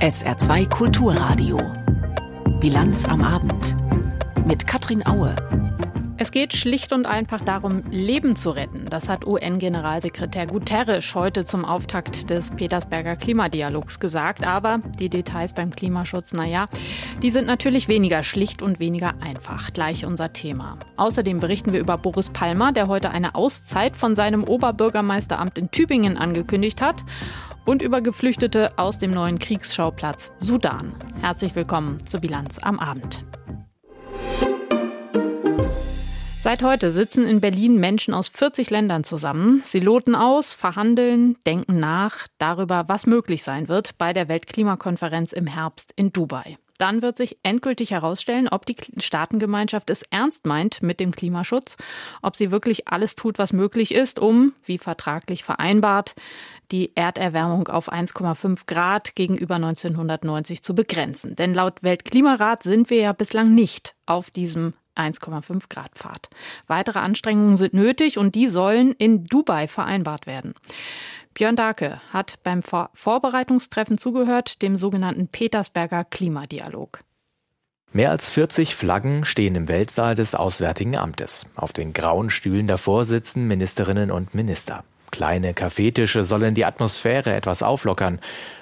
SR2 Kulturradio. Bilanz am Abend. Mit Katrin Aue. Es geht schlicht und einfach darum, Leben zu retten. Das hat UN-Generalsekretär Guterres heute zum Auftakt des Petersberger Klimadialogs gesagt. Aber die Details beim Klimaschutz, naja, die sind natürlich weniger schlicht und weniger einfach. Gleich unser Thema. Außerdem berichten wir über Boris Palmer, der heute eine Auszeit von seinem Oberbürgermeisteramt in Tübingen angekündigt hat und über Geflüchtete aus dem neuen Kriegsschauplatz Sudan. Herzlich willkommen zur Bilanz am Abend. Seit heute sitzen in Berlin Menschen aus 40 Ländern zusammen. Sie loten aus, verhandeln, denken nach darüber, was möglich sein wird bei der Weltklimakonferenz im Herbst in Dubai. Dann wird sich endgültig herausstellen, ob die Staatengemeinschaft es ernst meint mit dem Klimaschutz, ob sie wirklich alles tut, was möglich ist, um, wie vertraglich vereinbart, die Erderwärmung auf 1,5 Grad gegenüber 1990 zu begrenzen. Denn laut Weltklimarat sind wir ja bislang nicht auf diesem 1,5 Grad Pfad. Weitere Anstrengungen sind nötig und die sollen in Dubai vereinbart werden. Björn Darke hat beim Vor Vorbereitungstreffen zugehört, dem sogenannten Petersberger Klimadialog. Mehr als 40 Flaggen stehen im Weltsaal des Auswärtigen Amtes. Auf den grauen Stühlen davor sitzen Ministerinnen und Minister. Kleine Kaffeetische sollen die Atmosphäre etwas auflockern.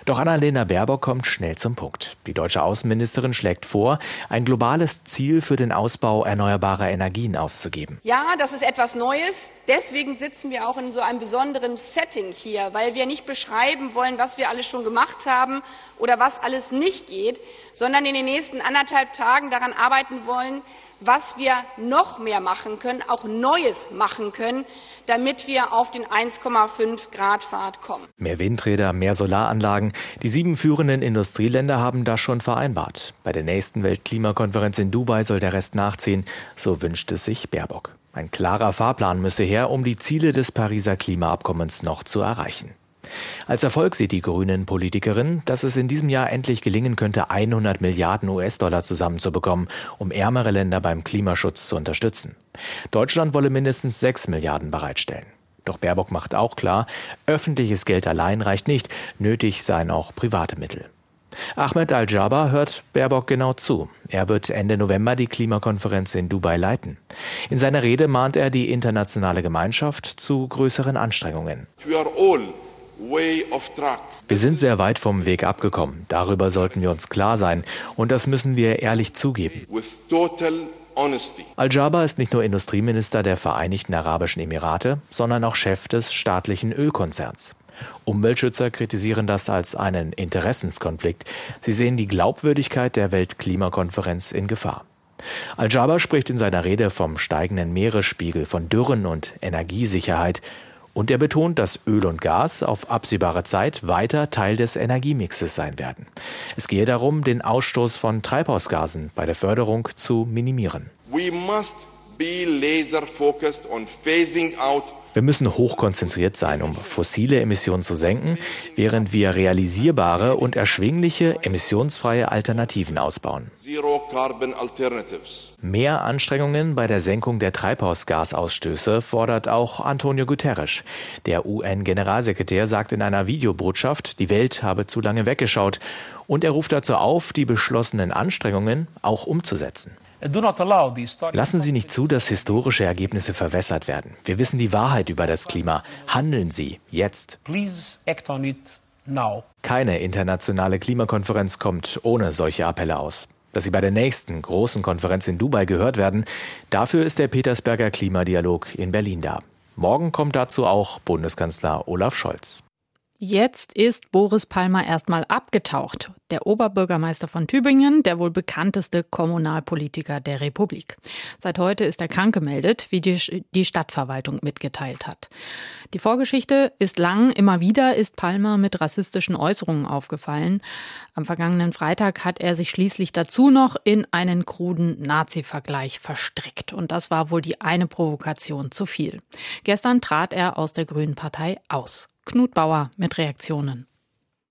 Doch Annalena Baerbock kommt schnell zum Punkt. Die deutsche Außenministerin schlägt vor, ein globales Ziel für den Ausbau erneuerbarer Energien auszugeben. Ja, das ist etwas Neues. Deswegen sitzen wir auch in so einem besonderen Setting hier, weil wir nicht beschreiben wollen, was wir alles schon gemacht haben oder was alles nicht geht, sondern in den nächsten anderthalb Tagen daran arbeiten wollen, was wir noch mehr machen können, auch Neues machen können, damit wir auf den 1,5 Grad Pfad kommen. Mehr Windräder, mehr Solaranlagen. Die sieben führenden Industrieländer haben das schon vereinbart. Bei der nächsten Weltklimakonferenz in Dubai soll der Rest nachziehen. So wünscht es sich Baerbock. Ein klarer Fahrplan müsse her, um die Ziele des Pariser Klimaabkommens noch zu erreichen. Als Erfolg sieht die grünen Politikerin, dass es in diesem Jahr endlich gelingen könnte, 100 Milliarden US-Dollar zusammenzubekommen, um ärmere Länder beim Klimaschutz zu unterstützen. Deutschland wolle mindestens 6 Milliarden bereitstellen. Doch Baerbock macht auch klar, öffentliches Geld allein reicht nicht, nötig seien auch private Mittel. Ahmed Al-Jaber hört Baerbock genau zu. Er wird Ende November die Klimakonferenz in Dubai leiten. In seiner Rede mahnt er die internationale Gemeinschaft zu größeren Anstrengungen. Wir sind sehr weit vom Weg abgekommen. Darüber sollten wir uns klar sein. Und das müssen wir ehrlich zugeben. Al-Jaber ist nicht nur Industrieminister der Vereinigten Arabischen Emirate, sondern auch Chef des staatlichen Ölkonzerns. Umweltschützer kritisieren das als einen Interessenskonflikt. Sie sehen die Glaubwürdigkeit der Weltklimakonferenz in Gefahr. Al-Jaber spricht in seiner Rede vom steigenden Meeresspiegel, von Dürren und Energiesicherheit und er betont, dass Öl und Gas auf absehbare Zeit weiter Teil des Energiemixes sein werden. Es gehe darum, den Ausstoß von Treibhausgasen bei der Förderung zu minimieren. We must be laser focused on phasing out wir müssen hochkonzentriert sein, um fossile Emissionen zu senken, während wir realisierbare und erschwingliche emissionsfreie Alternativen ausbauen. Mehr Anstrengungen bei der Senkung der Treibhausgasausstöße fordert auch Antonio Guterres. Der UN-Generalsekretär sagt in einer Videobotschaft, die Welt habe zu lange weggeschaut und er ruft dazu auf, die beschlossenen Anstrengungen auch umzusetzen. Lassen Sie nicht zu, dass historische Ergebnisse verwässert werden. Wir wissen die Wahrheit über das Klima. Handeln Sie jetzt. Keine internationale Klimakonferenz kommt ohne solche Appelle aus. Dass sie bei der nächsten großen Konferenz in Dubai gehört werden, dafür ist der Petersberger Klimadialog in Berlin da. Morgen kommt dazu auch Bundeskanzler Olaf Scholz. Jetzt ist Boris Palmer erstmal abgetaucht, der Oberbürgermeister von Tübingen, der wohl bekannteste Kommunalpolitiker der Republik. Seit heute ist er krank gemeldet, wie die, die Stadtverwaltung mitgeteilt hat. Die Vorgeschichte ist lang. Immer wieder ist Palmer mit rassistischen Äußerungen aufgefallen. Am vergangenen Freitag hat er sich schließlich dazu noch in einen kruden Nazi-Vergleich verstrickt. Und das war wohl die eine Provokation zu viel. Gestern trat er aus der Grünen Partei aus. Knut Bauer mit Reaktionen.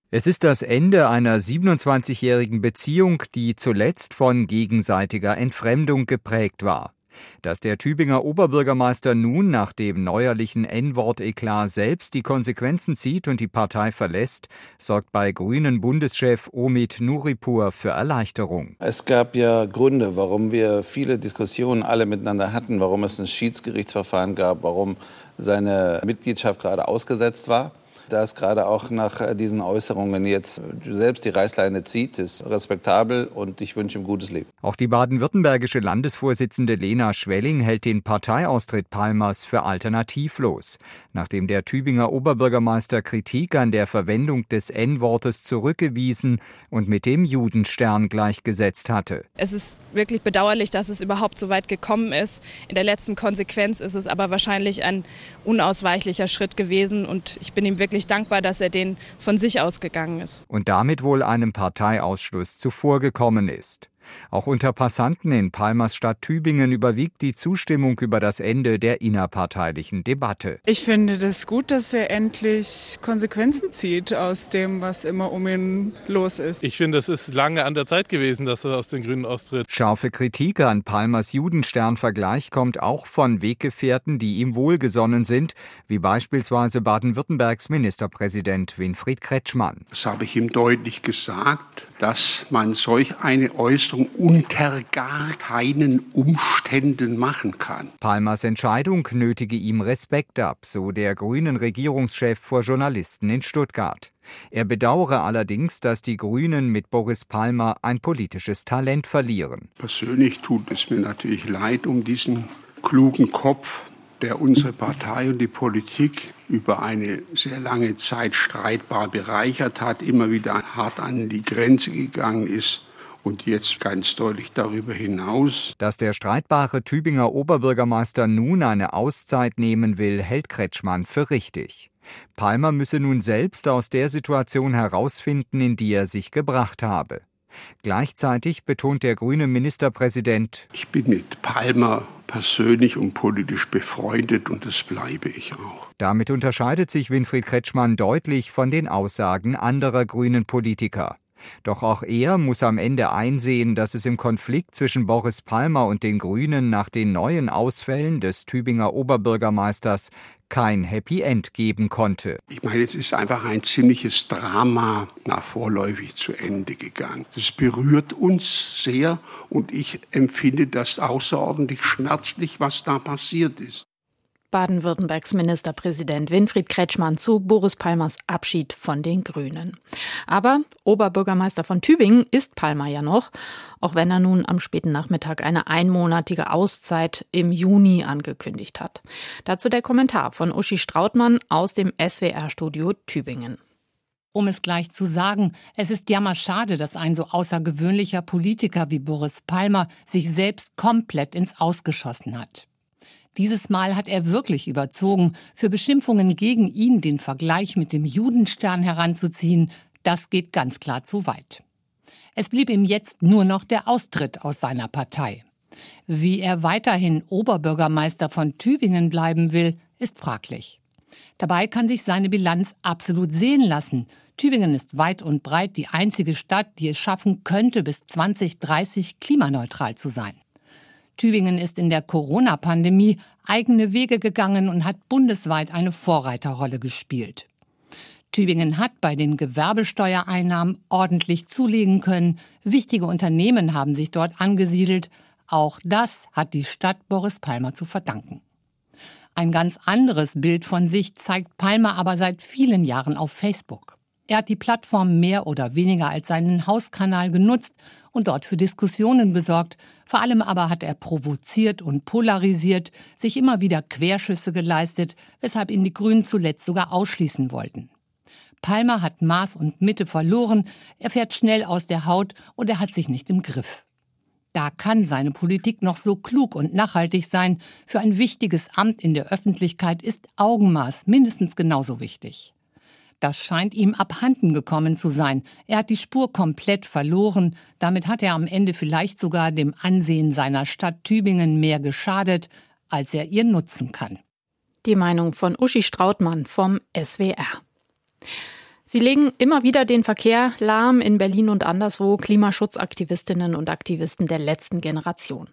Es ist das Ende einer 27-jährigen Beziehung, die zuletzt von gegenseitiger Entfremdung geprägt war. Dass der Tübinger Oberbürgermeister nun nach dem neuerlichen N-Wort-Eklat selbst die Konsequenzen zieht und die Partei verlässt, sorgt bei Grünen Bundeschef Omid Nuripur für Erleichterung. Es gab ja Gründe, warum wir viele Diskussionen alle miteinander hatten, warum es ein Schiedsgerichtsverfahren gab, warum seine Mitgliedschaft gerade ausgesetzt war da es gerade auch nach äh, diesen Äußerungen jetzt selbst die Reißleine zieht, ist respektabel und ich wünsche ihm gutes Leben. Auch die baden-württembergische Landesvorsitzende Lena Schwelling hält den Parteiaustritt Palmers für alternativlos, nachdem der Tübinger Oberbürgermeister Kritik an der Verwendung des N-Wortes zurückgewiesen und mit dem Judenstern gleichgesetzt hatte. Es ist wirklich bedauerlich, dass es überhaupt so weit gekommen ist. In der letzten Konsequenz ist es aber wahrscheinlich ein unausweichlicher Schritt gewesen und ich bin ihm wirklich wirklich dankbar, dass er den von sich ausgegangen ist. Und damit wohl einem Parteiausschluss zuvorgekommen ist. Auch unter Passanten in Palmers Stadt Tübingen überwiegt die Zustimmung über das Ende der innerparteilichen Debatte. Ich finde das gut, dass er endlich Konsequenzen zieht aus dem, was immer um ihn los ist. Ich finde, es ist lange an der Zeit gewesen, dass er aus den Grünen austritt. Scharfe Kritik an Palmers Judenstern-Vergleich kommt auch von Weggefährten, die ihm wohlgesonnen sind, wie beispielsweise Baden-Württembergs Ministerpräsident Winfried Kretschmann. Das habe ich ihm deutlich gesagt, dass man solch eine Äußerung Leistung unter gar keinen Umständen machen kann. Palmers Entscheidung nötige ihm Respekt ab, so der grünen Regierungschef vor Journalisten in Stuttgart. Er bedauere allerdings, dass die Grünen mit Boris Palmer ein politisches Talent verlieren. Persönlich tut es mir natürlich leid um diesen klugen Kopf, der unsere Partei und die Politik über eine sehr lange Zeit streitbar bereichert hat, immer wieder hart an die Grenze gegangen ist und jetzt ganz deutlich darüber hinaus. Dass der streitbare Tübinger Oberbürgermeister nun eine Auszeit nehmen will, hält Kretschmann für richtig. Palmer müsse nun selbst aus der Situation herausfinden, in die er sich gebracht habe. Gleichzeitig betont der grüne Ministerpräsident, ich bin mit Palmer persönlich und politisch befreundet und das bleibe ich auch. Damit unterscheidet sich Winfried Kretschmann deutlich von den Aussagen anderer grünen Politiker. Doch auch er muss am Ende einsehen, dass es im Konflikt zwischen Boris Palmer und den Grünen nach den neuen Ausfällen des Tübinger Oberbürgermeisters kein Happy End geben konnte. Ich meine, es ist einfach ein ziemliches Drama nach vorläufig zu Ende gegangen. Das berührt uns sehr und ich empfinde das außerordentlich schmerzlich, was da passiert ist. Baden-Württembergs Ministerpräsident Winfried Kretschmann zu Boris Palmers Abschied von den Grünen. Aber Oberbürgermeister von Tübingen ist Palmer ja noch, auch wenn er nun am späten Nachmittag eine einmonatige Auszeit im Juni angekündigt hat. Dazu der Kommentar von Uschi Strautmann aus dem SWR-Studio Tübingen. Um es gleich zu sagen, es ist jammerschade, dass ein so außergewöhnlicher Politiker wie Boris Palmer sich selbst komplett ins Ausgeschossen hat. Dieses Mal hat er wirklich überzogen. Für Beschimpfungen gegen ihn den Vergleich mit dem Judenstern heranzuziehen, das geht ganz klar zu weit. Es blieb ihm jetzt nur noch der Austritt aus seiner Partei. Wie er weiterhin Oberbürgermeister von Tübingen bleiben will, ist fraglich. Dabei kann sich seine Bilanz absolut sehen lassen. Tübingen ist weit und breit die einzige Stadt, die es schaffen könnte, bis 2030 klimaneutral zu sein. Tübingen ist in der Corona-Pandemie eigene Wege gegangen und hat bundesweit eine Vorreiterrolle gespielt. Tübingen hat bei den Gewerbesteuereinnahmen ordentlich zulegen können. Wichtige Unternehmen haben sich dort angesiedelt. Auch das hat die Stadt Boris Palmer zu verdanken. Ein ganz anderes Bild von sich zeigt Palmer aber seit vielen Jahren auf Facebook. Er hat die Plattform mehr oder weniger als seinen Hauskanal genutzt und dort für Diskussionen besorgt. Vor allem aber hat er provoziert und polarisiert, sich immer wieder Querschüsse geleistet, weshalb ihn die Grünen zuletzt sogar ausschließen wollten. Palmer hat Maß und Mitte verloren, er fährt schnell aus der Haut und er hat sich nicht im Griff. Da kann seine Politik noch so klug und nachhaltig sein. Für ein wichtiges Amt in der Öffentlichkeit ist Augenmaß mindestens genauso wichtig. Das scheint ihm abhanden gekommen zu sein. Er hat die Spur komplett verloren. Damit hat er am Ende vielleicht sogar dem Ansehen seiner Stadt Tübingen mehr geschadet, als er ihr nutzen kann. Die Meinung von Uschi Strautmann vom SWR. Sie legen immer wieder den Verkehr lahm in Berlin und anderswo Klimaschutzaktivistinnen und Aktivisten der letzten Generation.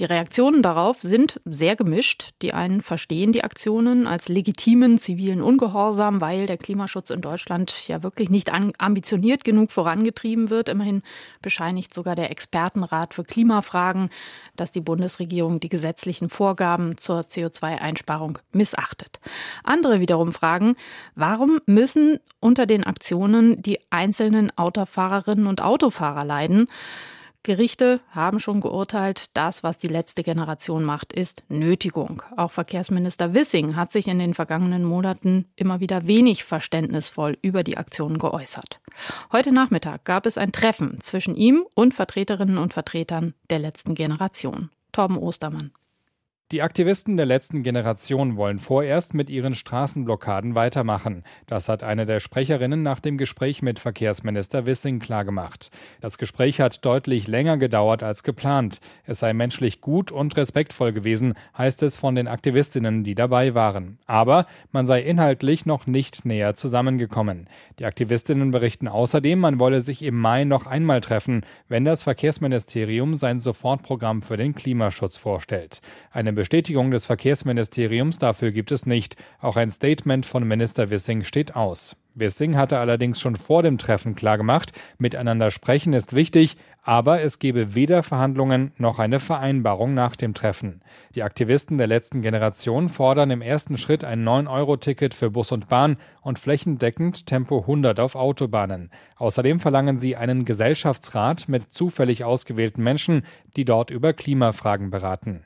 Die Reaktionen darauf sind sehr gemischt. Die einen verstehen die Aktionen als legitimen zivilen Ungehorsam, weil der Klimaschutz in Deutschland ja wirklich nicht ambitioniert genug vorangetrieben wird. Immerhin bescheinigt sogar der Expertenrat für Klimafragen, dass die Bundesregierung die gesetzlichen Vorgaben zur CO2-Einsparung missachtet. Andere wiederum fragen, warum müssen unter den Aktionen die einzelnen Autofahrerinnen und Autofahrer leiden. Gerichte haben schon geurteilt, das, was die letzte Generation macht, ist Nötigung. Auch Verkehrsminister Wissing hat sich in den vergangenen Monaten immer wieder wenig verständnisvoll über die Aktionen geäußert. Heute Nachmittag gab es ein Treffen zwischen ihm und Vertreterinnen und Vertretern der letzten Generation. Torben Ostermann. Die Aktivisten der letzten Generation wollen vorerst mit ihren Straßenblockaden weitermachen. Das hat eine der Sprecherinnen nach dem Gespräch mit Verkehrsminister Wissing klargemacht. Das Gespräch hat deutlich länger gedauert als geplant. Es sei menschlich gut und respektvoll gewesen, heißt es von den Aktivistinnen, die dabei waren. Aber man sei inhaltlich noch nicht näher zusammengekommen. Die Aktivistinnen berichten außerdem, man wolle sich im Mai noch einmal treffen, wenn das Verkehrsministerium sein Sofortprogramm für den Klimaschutz vorstellt. Eine Bestätigung des Verkehrsministeriums dafür gibt es nicht. Auch ein Statement von Minister Wissing steht aus. Wissing hatte allerdings schon vor dem Treffen klargemacht, miteinander sprechen ist wichtig, aber es gebe weder Verhandlungen noch eine Vereinbarung nach dem Treffen. Die Aktivisten der letzten Generation fordern im ersten Schritt ein 9-Euro-Ticket für Bus und Bahn und flächendeckend Tempo 100 auf Autobahnen. Außerdem verlangen sie einen Gesellschaftsrat mit zufällig ausgewählten Menschen, die dort über Klimafragen beraten.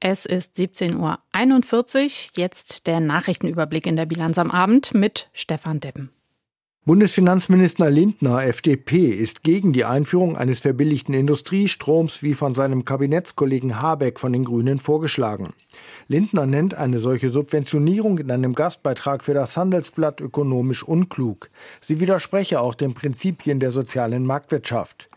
Es ist 17.41 Uhr. Jetzt der Nachrichtenüberblick in der Bilanz am Abend mit Stefan Deppen. Bundesfinanzminister Lindner, FDP, ist gegen die Einführung eines verbilligten Industriestroms wie von seinem Kabinettskollegen Habeck von den Grünen vorgeschlagen. Lindner nennt eine solche Subventionierung in einem Gastbeitrag für das Handelsblatt ökonomisch unklug. Sie widerspreche auch den Prinzipien der sozialen Marktwirtschaft.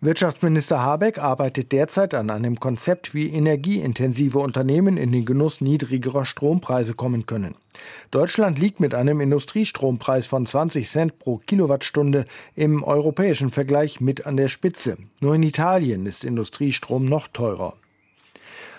Wirtschaftsminister Habeck arbeitet derzeit an einem Konzept, wie energieintensive Unternehmen in den Genuss niedrigerer Strompreise kommen können. Deutschland liegt mit einem Industriestrompreis von 20 Cent pro Kilowattstunde im europäischen Vergleich mit an der Spitze. Nur in Italien ist Industriestrom noch teurer.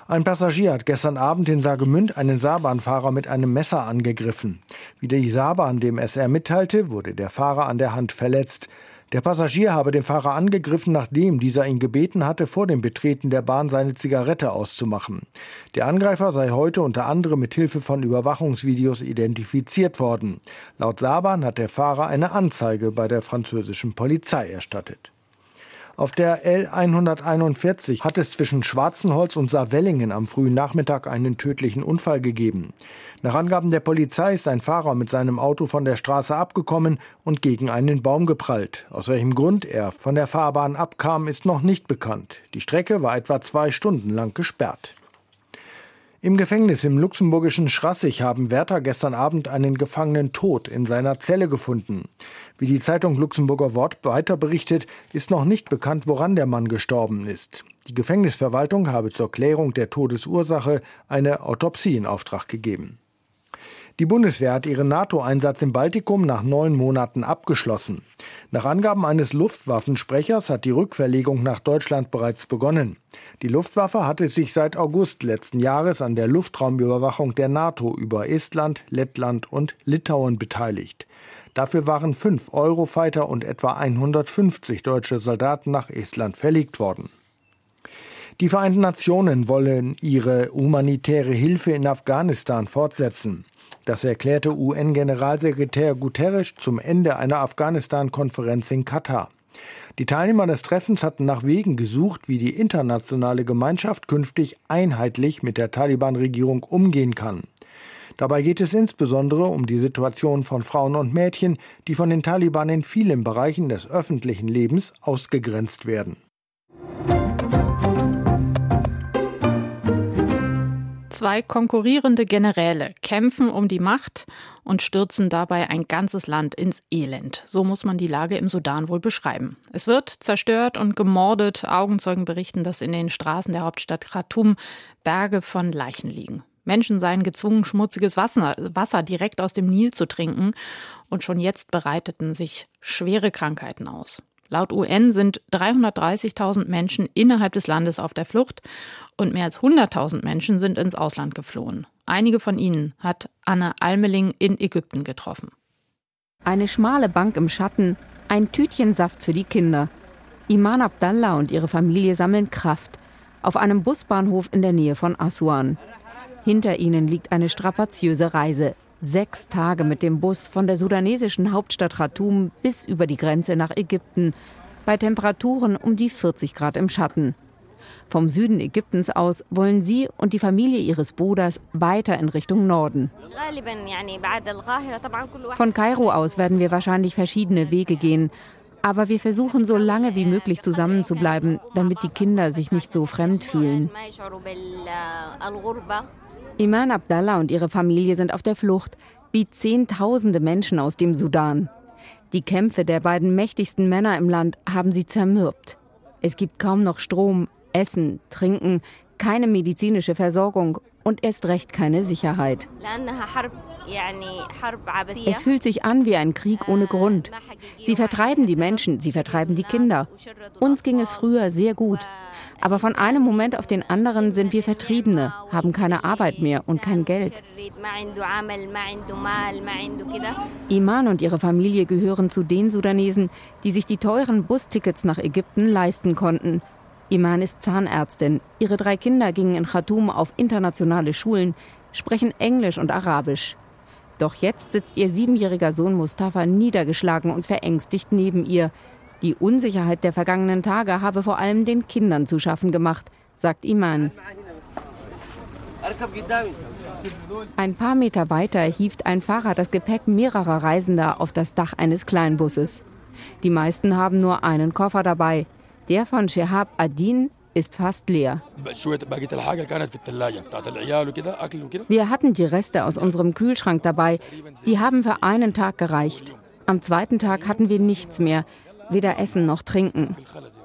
Ein Passagier hat gestern Abend in Saargemünd einen Saarbahnfahrer mit einem Messer angegriffen. Wie die Saarbahn dem SR mitteilte, wurde der Fahrer an der Hand verletzt. Der Passagier habe den Fahrer angegriffen, nachdem dieser ihn gebeten hatte, vor dem Betreten der Bahn seine Zigarette auszumachen. Der Angreifer sei heute unter anderem mit Hilfe von Überwachungsvideos identifiziert worden. Laut Saban hat der Fahrer eine Anzeige bei der französischen Polizei erstattet. Auf der L141 hat es zwischen Schwarzenholz und Saarwellingen am frühen Nachmittag einen tödlichen Unfall gegeben. Nach Angaben der Polizei ist ein Fahrer mit seinem Auto von der Straße abgekommen und gegen einen Baum geprallt. Aus welchem Grund er von der Fahrbahn abkam, ist noch nicht bekannt. Die Strecke war etwa zwei Stunden lang gesperrt. Im Gefängnis im luxemburgischen Schrassig haben Wärter gestern Abend einen Gefangenen tot in seiner Zelle gefunden. Wie die Zeitung Luxemburger Wort weiter berichtet, ist noch nicht bekannt, woran der Mann gestorben ist. Die Gefängnisverwaltung habe zur Klärung der Todesursache eine Autopsie in Auftrag gegeben. Die Bundeswehr hat ihren NATO-Einsatz im Baltikum nach neun Monaten abgeschlossen. Nach Angaben eines Luftwaffensprechers hat die Rückverlegung nach Deutschland bereits begonnen. Die Luftwaffe hatte sich seit August letzten Jahres an der Luftraumüberwachung der NATO über Estland, Lettland und Litauen beteiligt. Dafür waren fünf Eurofighter und etwa 150 deutsche Soldaten nach Estland verlegt worden. Die Vereinten Nationen wollen ihre humanitäre Hilfe in Afghanistan fortsetzen. Das erklärte UN-Generalsekretär Guterres zum Ende einer Afghanistan-Konferenz in Katar. Die Teilnehmer des Treffens hatten nach Wegen gesucht, wie die internationale Gemeinschaft künftig einheitlich mit der Taliban-Regierung umgehen kann. Dabei geht es insbesondere um die Situation von Frauen und Mädchen, die von den Taliban in vielen Bereichen des öffentlichen Lebens ausgegrenzt werden. Zwei konkurrierende Generäle kämpfen um die Macht und stürzen dabei ein ganzes Land ins Elend. So muss man die Lage im Sudan wohl beschreiben. Es wird zerstört und gemordet. Augenzeugen berichten, dass in den Straßen der Hauptstadt Khartoum Berge von Leichen liegen. Menschen seien gezwungen, schmutziges Wasser, Wasser direkt aus dem Nil zu trinken. Und schon jetzt bereiteten sich schwere Krankheiten aus. Laut UN sind 330.000 Menschen innerhalb des Landes auf der Flucht und mehr als 100.000 Menschen sind ins Ausland geflohen. Einige von ihnen hat Anne Almeling in Ägypten getroffen. Eine schmale Bank im Schatten, ein Tütchen Saft für die Kinder. Iman Abdallah und ihre Familie sammeln Kraft auf einem Busbahnhof in der Nähe von Aswan. Hinter ihnen liegt eine strapaziöse Reise. Sechs Tage mit dem Bus von der sudanesischen Hauptstadt Khartoum bis über die Grenze nach Ägypten, bei Temperaturen um die 40 Grad im Schatten. Vom Süden Ägyptens aus wollen sie und die Familie ihres Bruders weiter in Richtung Norden. Von Kairo aus werden wir wahrscheinlich verschiedene Wege gehen, aber wir versuchen so lange wie möglich zusammenzubleiben, damit die Kinder sich nicht so fremd fühlen. Iman Abdallah und ihre Familie sind auf der Flucht, wie Zehntausende Menschen aus dem Sudan. Die Kämpfe der beiden mächtigsten Männer im Land haben sie zermürbt. Es gibt kaum noch Strom, Essen, Trinken, keine medizinische Versorgung und erst recht keine Sicherheit. Es fühlt sich an wie ein Krieg ohne Grund. Sie vertreiben die Menschen, sie vertreiben die Kinder. Uns ging es früher sehr gut. Aber von einem Moment auf den anderen sind wir Vertriebene, haben keine Arbeit mehr und kein Geld. Iman und ihre Familie gehören zu den Sudanesen, die sich die teuren Bustickets nach Ägypten leisten konnten. Iman ist Zahnärztin. Ihre drei Kinder gingen in Khartoum auf internationale Schulen, sprechen Englisch und Arabisch. Doch jetzt sitzt ihr siebenjähriger Sohn Mustafa niedergeschlagen und verängstigt neben ihr. Die Unsicherheit der vergangenen Tage habe vor allem den Kindern zu schaffen gemacht, sagt Iman. Ein paar Meter weiter hieft ein Fahrer das Gepäck mehrerer Reisender auf das Dach eines Kleinbusses. Die meisten haben nur einen Koffer dabei. Der von Shehab Adin ist fast leer. Wir hatten die Reste aus unserem Kühlschrank dabei. Die haben für einen Tag gereicht. Am zweiten Tag hatten wir nichts mehr weder essen noch trinken.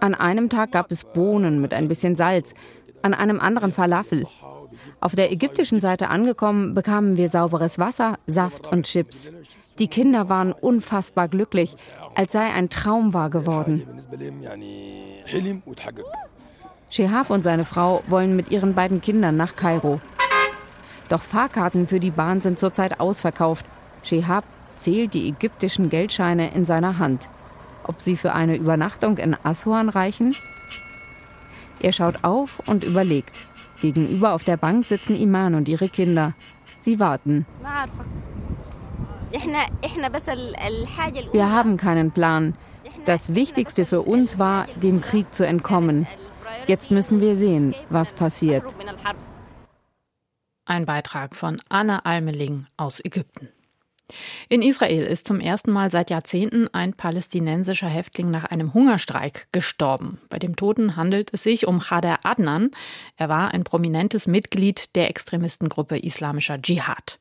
An einem Tag gab es Bohnen mit ein bisschen Salz, an einem anderen Falafel. Auf der ägyptischen Seite angekommen, bekamen wir sauberes Wasser, Saft und Chips. Die Kinder waren unfassbar glücklich, als sei ein Traum wahr geworden. Shehab und seine Frau wollen mit ihren beiden Kindern nach Kairo. Doch Fahrkarten für die Bahn sind zurzeit ausverkauft. Shehab zählt die ägyptischen Geldscheine in seiner Hand ob sie für eine Übernachtung in Aswan reichen? Er schaut auf und überlegt. Gegenüber auf der Bank sitzen Iman und ihre Kinder. Sie warten. Wir haben keinen Plan. Das Wichtigste für uns war, dem Krieg zu entkommen. Jetzt müssen wir sehen, was passiert. Ein Beitrag von Anna Almeling aus Ägypten. In Israel ist zum ersten Mal seit Jahrzehnten ein palästinensischer Häftling nach einem Hungerstreik gestorben. Bei dem Toten handelt es sich um Khader Adnan. Er war ein prominentes Mitglied der Extremistengruppe Islamischer Dschihad.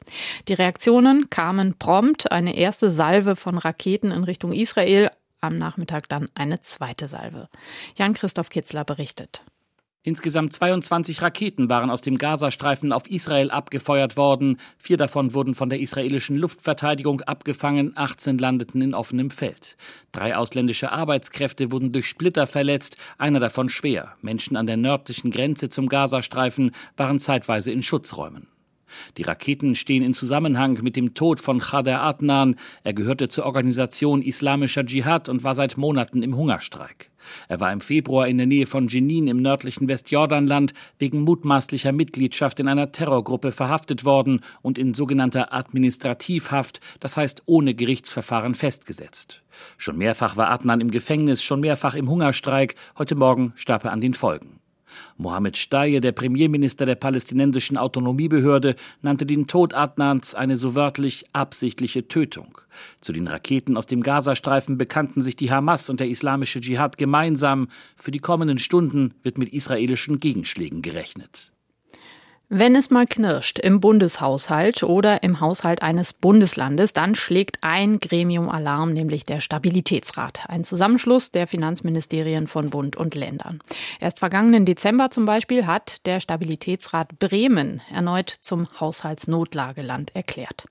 Die Reaktionen kamen prompt. Eine erste Salve von Raketen in Richtung Israel, am Nachmittag dann eine zweite Salve. Jan-Christoph Kitzler berichtet. Insgesamt 22 Raketen waren aus dem Gazastreifen auf Israel abgefeuert worden. Vier davon wurden von der israelischen Luftverteidigung abgefangen, 18 landeten in offenem Feld. Drei ausländische Arbeitskräfte wurden durch Splitter verletzt, einer davon schwer. Menschen an der nördlichen Grenze zum Gazastreifen waren zeitweise in Schutzräumen. Die Raketen stehen in Zusammenhang mit dem Tod von Khader Adnan. Er gehörte zur Organisation Islamischer Dschihad und war seit Monaten im Hungerstreik. Er war im Februar in der Nähe von Jenin im nördlichen Westjordanland wegen mutmaßlicher Mitgliedschaft in einer Terrorgruppe verhaftet worden und in sogenannter Administrativhaft, das heißt ohne Gerichtsverfahren festgesetzt. Schon mehrfach war Adnan im Gefängnis, schon mehrfach im Hungerstreik, heute Morgen starb er an den Folgen. Mohammed Staye, der Premierminister der palästinensischen Autonomiebehörde, nannte den Tod Adnans eine so wörtlich absichtliche Tötung. Zu den Raketen aus dem Gazastreifen bekannten sich die Hamas und der islamische Dschihad gemeinsam. Für die kommenden Stunden wird mit israelischen Gegenschlägen gerechnet. Wenn es mal knirscht im Bundeshaushalt oder im Haushalt eines Bundeslandes, dann schlägt ein Gremium Alarm, nämlich der Stabilitätsrat, ein Zusammenschluss der Finanzministerien von Bund und Ländern. Erst vergangenen Dezember zum Beispiel hat der Stabilitätsrat Bremen erneut zum Haushaltsnotlageland erklärt.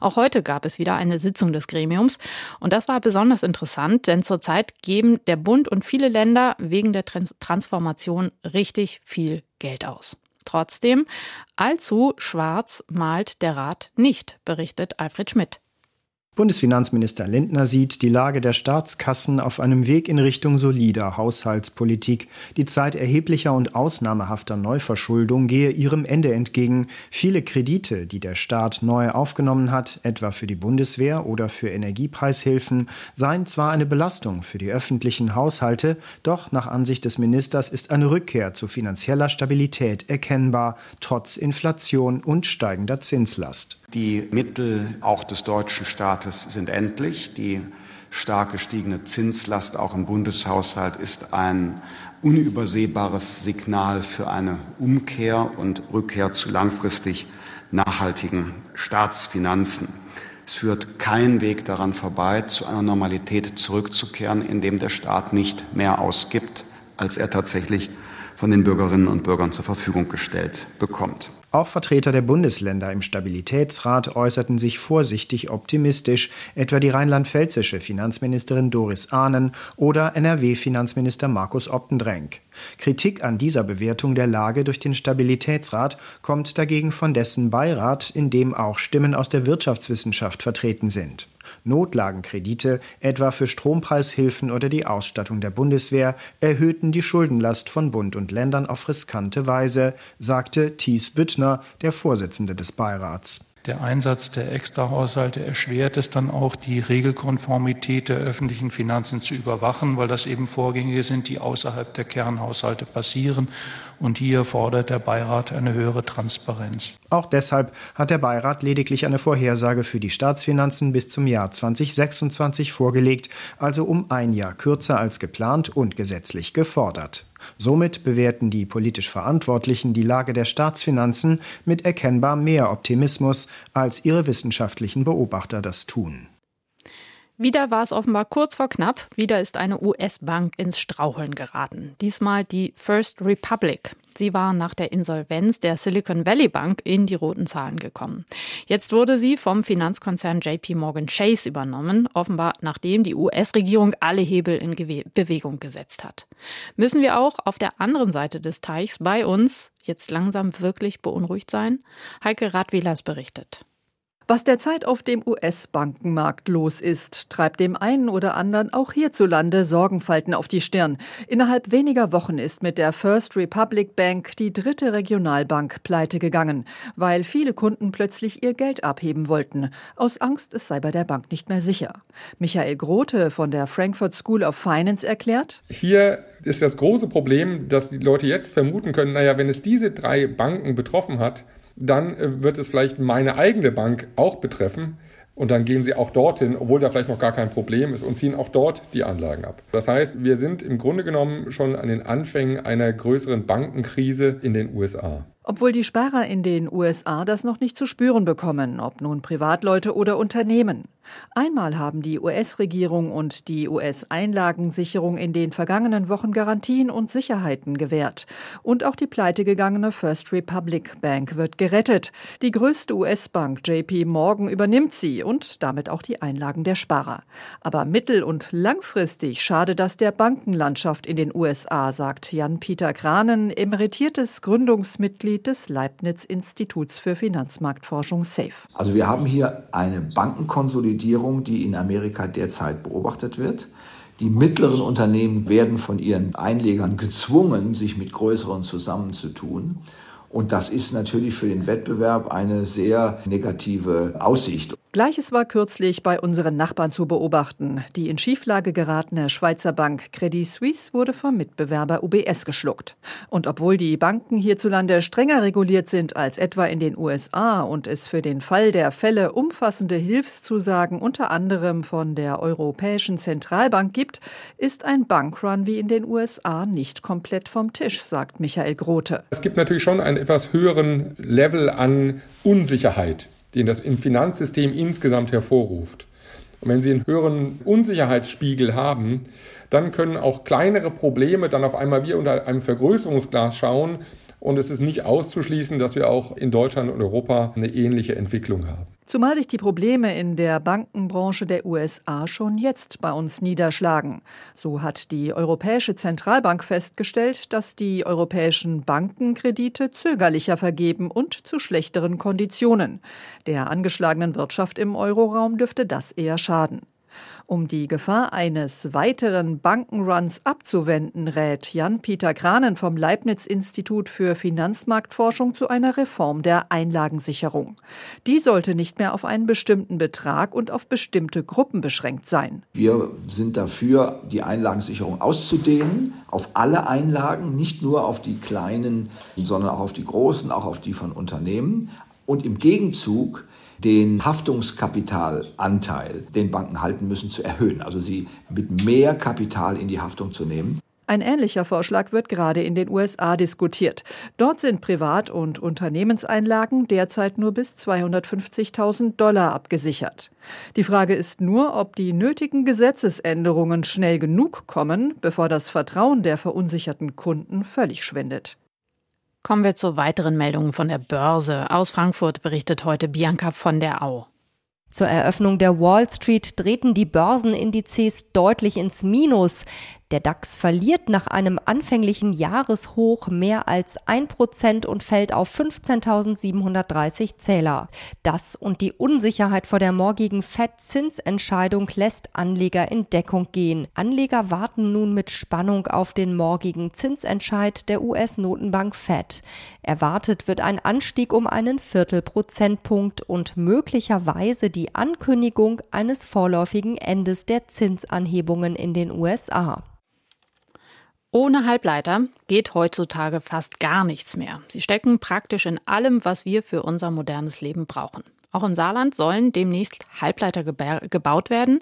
Auch heute gab es wieder eine Sitzung des Gremiums und das war besonders interessant, denn zurzeit geben der Bund und viele Länder wegen der Transformation richtig viel Geld aus. Trotzdem, allzu schwarz malt der Rat nicht, berichtet Alfred Schmidt. Bundesfinanzminister Lindner sieht die Lage der Staatskassen auf einem Weg in Richtung solider Haushaltspolitik. Die Zeit erheblicher und ausnahmehafter Neuverschuldung gehe ihrem Ende entgegen. Viele Kredite, die der Staat neu aufgenommen hat, etwa für die Bundeswehr oder für Energiepreishilfen, seien zwar eine Belastung für die öffentlichen Haushalte, doch nach Ansicht des Ministers ist eine Rückkehr zu finanzieller Stabilität erkennbar, trotz Inflation und steigender Zinslast. Die Mittel auch des deutschen Staates sind endlich. Die stark gestiegene Zinslast auch im Bundeshaushalt ist ein unübersehbares Signal für eine Umkehr und Rückkehr zu langfristig nachhaltigen Staatsfinanzen. Es führt kein Weg daran vorbei, zu einer Normalität zurückzukehren, in dem der Staat nicht mehr ausgibt, als er tatsächlich von den Bürgerinnen und Bürgern zur Verfügung gestellt bekommt. Auch Vertreter der Bundesländer im Stabilitätsrat äußerten sich vorsichtig optimistisch, etwa die rheinland-pfälzische Finanzministerin Doris Ahnen oder NRW-Finanzminister Markus Optendrenk. Kritik an dieser Bewertung der Lage durch den Stabilitätsrat kommt dagegen von dessen Beirat, in dem auch Stimmen aus der Wirtschaftswissenschaft vertreten sind. Notlagenkredite, etwa für Strompreishilfen oder die Ausstattung der Bundeswehr, erhöhten die Schuldenlast von Bund und Ländern auf riskante Weise, sagte Thies Büttner, der Vorsitzende des Beirats. Der Einsatz der Extrahaushalte erschwert es dann auch, die Regelkonformität der öffentlichen Finanzen zu überwachen, weil das eben Vorgänge sind, die außerhalb der Kernhaushalte passieren. Und hier fordert der Beirat eine höhere Transparenz. Auch deshalb hat der Beirat lediglich eine Vorhersage für die Staatsfinanzen bis zum Jahr 2026 vorgelegt, also um ein Jahr kürzer als geplant und gesetzlich gefordert. Somit bewerten die politisch Verantwortlichen die Lage der Staatsfinanzen mit erkennbar mehr Optimismus, als ihre wissenschaftlichen Beobachter das tun. Wieder war es offenbar kurz vor knapp. Wieder ist eine US-Bank ins Straucheln geraten. Diesmal die First Republic. Sie war nach der Insolvenz der Silicon Valley Bank in die roten Zahlen gekommen. Jetzt wurde sie vom Finanzkonzern JP Morgan Chase übernommen, offenbar nachdem die US-Regierung alle Hebel in Gewe Bewegung gesetzt hat. Müssen wir auch auf der anderen Seite des Teichs bei uns jetzt langsam wirklich beunruhigt sein? Heike Radwilas berichtet. Was derzeit auf dem US-Bankenmarkt los ist, treibt dem einen oder anderen auch hierzulande Sorgenfalten auf die Stirn. Innerhalb weniger Wochen ist mit der First Republic Bank die dritte Regionalbank pleite gegangen, weil viele Kunden plötzlich ihr Geld abheben wollten, aus Angst, es sei bei der Bank nicht mehr sicher. Michael Grote von der Frankfurt School of Finance erklärt, Hier ist das große Problem, dass die Leute jetzt vermuten können, naja, wenn es diese drei Banken betroffen hat, dann äh, wird es vielleicht meine eigene Bank auch betreffen. Und dann gehen sie auch dorthin, obwohl da vielleicht noch gar kein Problem ist, und ziehen auch dort die Anlagen ab. Das heißt, wir sind im Grunde genommen schon an den Anfängen einer größeren Bankenkrise in den USA. Obwohl die Sparer in den USA das noch nicht zu spüren bekommen, ob nun Privatleute oder Unternehmen. Einmal haben die US-Regierung und die US-Einlagensicherung in den vergangenen Wochen Garantien und Sicherheiten gewährt. Und auch die pleitegegangene First Republic Bank wird gerettet. Die größte US-Bank JP Morgan übernimmt sie und damit auch die Einlagen der Sparer. Aber mittel- und langfristig schade das der Bankenlandschaft in den USA, sagt Jan-Peter Kranen, emeritiertes Gründungsmitglied des Leibniz-Instituts für Finanzmarktforschung SAFE. Also wir haben hier eine Bankenkonsolidierung, die in Amerika derzeit beobachtet wird. Die mittleren Unternehmen werden von ihren Einlegern gezwungen, sich mit größeren zusammenzutun. Und das ist natürlich für den Wettbewerb eine sehr negative Aussicht. Gleiches war kürzlich bei unseren Nachbarn zu beobachten. Die in Schieflage geratene Schweizer Bank Credit Suisse wurde vom Mitbewerber UBS geschluckt. Und obwohl die Banken hierzulande strenger reguliert sind als etwa in den USA und es für den Fall der Fälle umfassende Hilfszusagen unter anderem von der Europäischen Zentralbank gibt, ist ein Bankrun wie in den USA nicht komplett vom Tisch, sagt Michael Grote. Es gibt natürlich schon einen etwas höheren Level an Unsicherheit den das im Finanzsystem insgesamt hervorruft. Und wenn Sie einen höheren Unsicherheitsspiegel haben, dann können auch kleinere Probleme dann auf einmal wie unter einem Vergrößerungsglas schauen. Und es ist nicht auszuschließen, dass wir auch in Deutschland und Europa eine ähnliche Entwicklung haben. Zumal sich die Probleme in der Bankenbranche der USA schon jetzt bei uns niederschlagen. So hat die Europäische Zentralbank festgestellt, dass die europäischen Banken Kredite zögerlicher vergeben und zu schlechteren Konditionen. Der angeschlagenen Wirtschaft im Euroraum dürfte das eher schaden. Um die Gefahr eines weiteren Bankenruns abzuwenden, rät Jan-Peter Kranen vom Leibniz-Institut für Finanzmarktforschung zu einer Reform der Einlagensicherung. Die sollte nicht mehr auf einen bestimmten Betrag und auf bestimmte Gruppen beschränkt sein. Wir sind dafür, die Einlagensicherung auszudehnen auf alle Einlagen, nicht nur auf die kleinen, sondern auch auf die großen, auch auf die von Unternehmen. Und im Gegenzug den Haftungskapitalanteil, den Banken halten müssen, zu erhöhen, also sie mit mehr Kapital in die Haftung zu nehmen. Ein ähnlicher Vorschlag wird gerade in den USA diskutiert. Dort sind Privat- und Unternehmenseinlagen derzeit nur bis 250.000 Dollar abgesichert. Die Frage ist nur, ob die nötigen Gesetzesänderungen schnell genug kommen, bevor das Vertrauen der verunsicherten Kunden völlig schwindet. Kommen wir zu weiteren Meldungen von der Börse. Aus Frankfurt berichtet heute Bianca von der Au. Zur Eröffnung der Wall Street drehten die Börsenindizes deutlich ins Minus. Der DAX verliert nach einem anfänglichen Jahreshoch mehr als ein Prozent und fällt auf 15.730 Zähler. Das und die Unsicherheit vor der morgigen FED-Zinsentscheidung lässt Anleger in Deckung gehen. Anleger warten nun mit Spannung auf den morgigen Zinsentscheid der US-Notenbank FED. Erwartet wird ein Anstieg um einen Viertelprozentpunkt und möglicherweise die Ankündigung eines vorläufigen Endes der Zinsanhebungen in den USA. Ohne Halbleiter geht heutzutage fast gar nichts mehr. Sie stecken praktisch in allem, was wir für unser modernes Leben brauchen. Auch im Saarland sollen demnächst Halbleiter gebaut werden.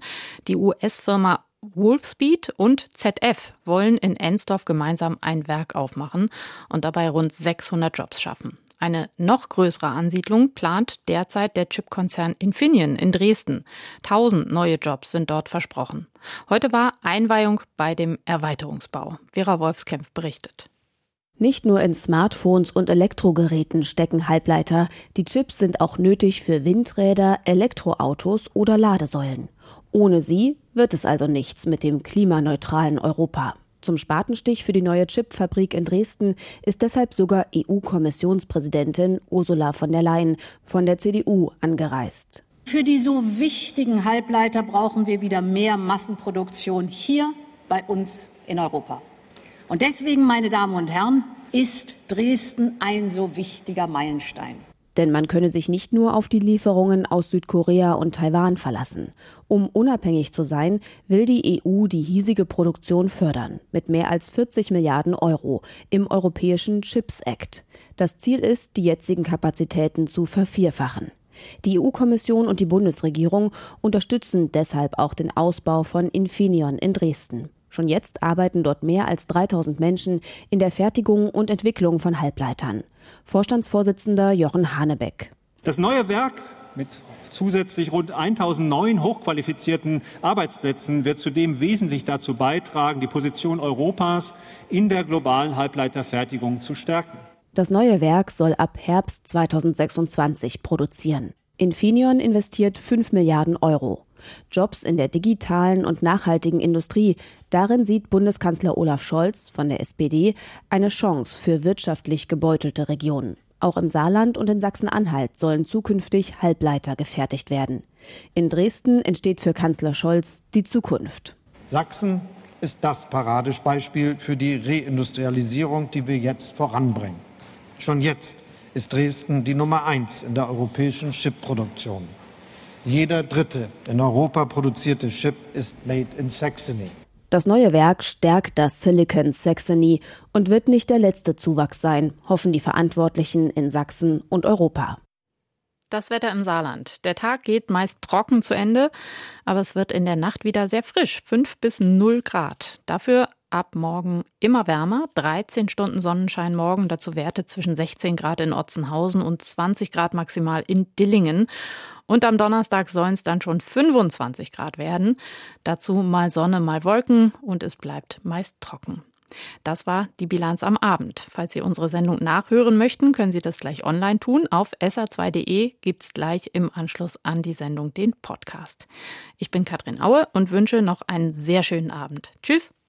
Die US-Firma Wolfspeed und ZF wollen in Ensdorf gemeinsam ein Werk aufmachen und dabei rund 600 Jobs schaffen. Eine noch größere Ansiedlung plant derzeit der Chipkonzern Infineon in Dresden. Tausend neue Jobs sind dort versprochen. Heute war Einweihung bei dem Erweiterungsbau. Vera Wolfskämpf berichtet. Nicht nur in Smartphones und Elektrogeräten stecken Halbleiter, die Chips sind auch nötig für Windräder, Elektroautos oder Ladesäulen. Ohne sie wird es also nichts mit dem klimaneutralen Europa. Zum Spatenstich für die neue Chipfabrik in Dresden ist deshalb sogar EU-Kommissionspräsidentin Ursula von der Leyen von der CDU angereist. Für die so wichtigen Halbleiter brauchen wir wieder mehr Massenproduktion hier bei uns in Europa. Und deswegen, meine Damen und Herren, ist Dresden ein so wichtiger Meilenstein. Denn man könne sich nicht nur auf die Lieferungen aus Südkorea und Taiwan verlassen. Um unabhängig zu sein, will die EU die hiesige Produktion fördern mit mehr als 40 Milliarden Euro im Europäischen Chips Act. Das Ziel ist, die jetzigen Kapazitäten zu vervierfachen. Die EU-Kommission und die Bundesregierung unterstützen deshalb auch den Ausbau von Infineon in Dresden. Schon jetzt arbeiten dort mehr als 3000 Menschen in der Fertigung und Entwicklung von Halbleitern. Vorstandsvorsitzender Jochen Hanebeck. Das neue Werk mit zusätzlich rund 1009 hochqualifizierten Arbeitsplätzen wird zudem wesentlich dazu beitragen, die Position Europas in der globalen Halbleiterfertigung zu stärken. Das neue Werk soll ab Herbst 2026 produzieren. Infineon investiert 5 Milliarden Euro. Jobs in der digitalen und nachhaltigen Industrie, darin sieht Bundeskanzler Olaf Scholz von der SPD eine Chance für wirtschaftlich gebeutelte Regionen. Auch im Saarland und in Sachsen-Anhalt sollen zukünftig Halbleiter gefertigt werden. In Dresden entsteht für Kanzler Scholz die Zukunft. Sachsen ist das Paradebeispiel für die Reindustrialisierung, die wir jetzt voranbringen. Schon jetzt ist Dresden die Nummer eins in der europäischen Chipproduktion. Jeder dritte in Europa produzierte Chip ist made in Saxony. Das neue Werk stärkt das Silicon Saxony und wird nicht der letzte Zuwachs sein, hoffen die Verantwortlichen in Sachsen und Europa. Das Wetter im Saarland. Der Tag geht meist trocken zu Ende, aber es wird in der Nacht wieder sehr frisch, 5 bis 0 Grad. Dafür ab morgen immer wärmer, 13 Stunden Sonnenschein morgen, dazu Werte zwischen 16 Grad in Otzenhausen und 20 Grad maximal in Dillingen. Und am Donnerstag sollen es dann schon 25 Grad werden. Dazu mal Sonne, mal Wolken und es bleibt meist trocken. Das war die Bilanz am Abend. Falls Sie unsere Sendung nachhören möchten, können Sie das gleich online tun. Auf sa2.de gibt es gleich im Anschluss an die Sendung den Podcast. Ich bin Katrin Aue und wünsche noch einen sehr schönen Abend. Tschüss.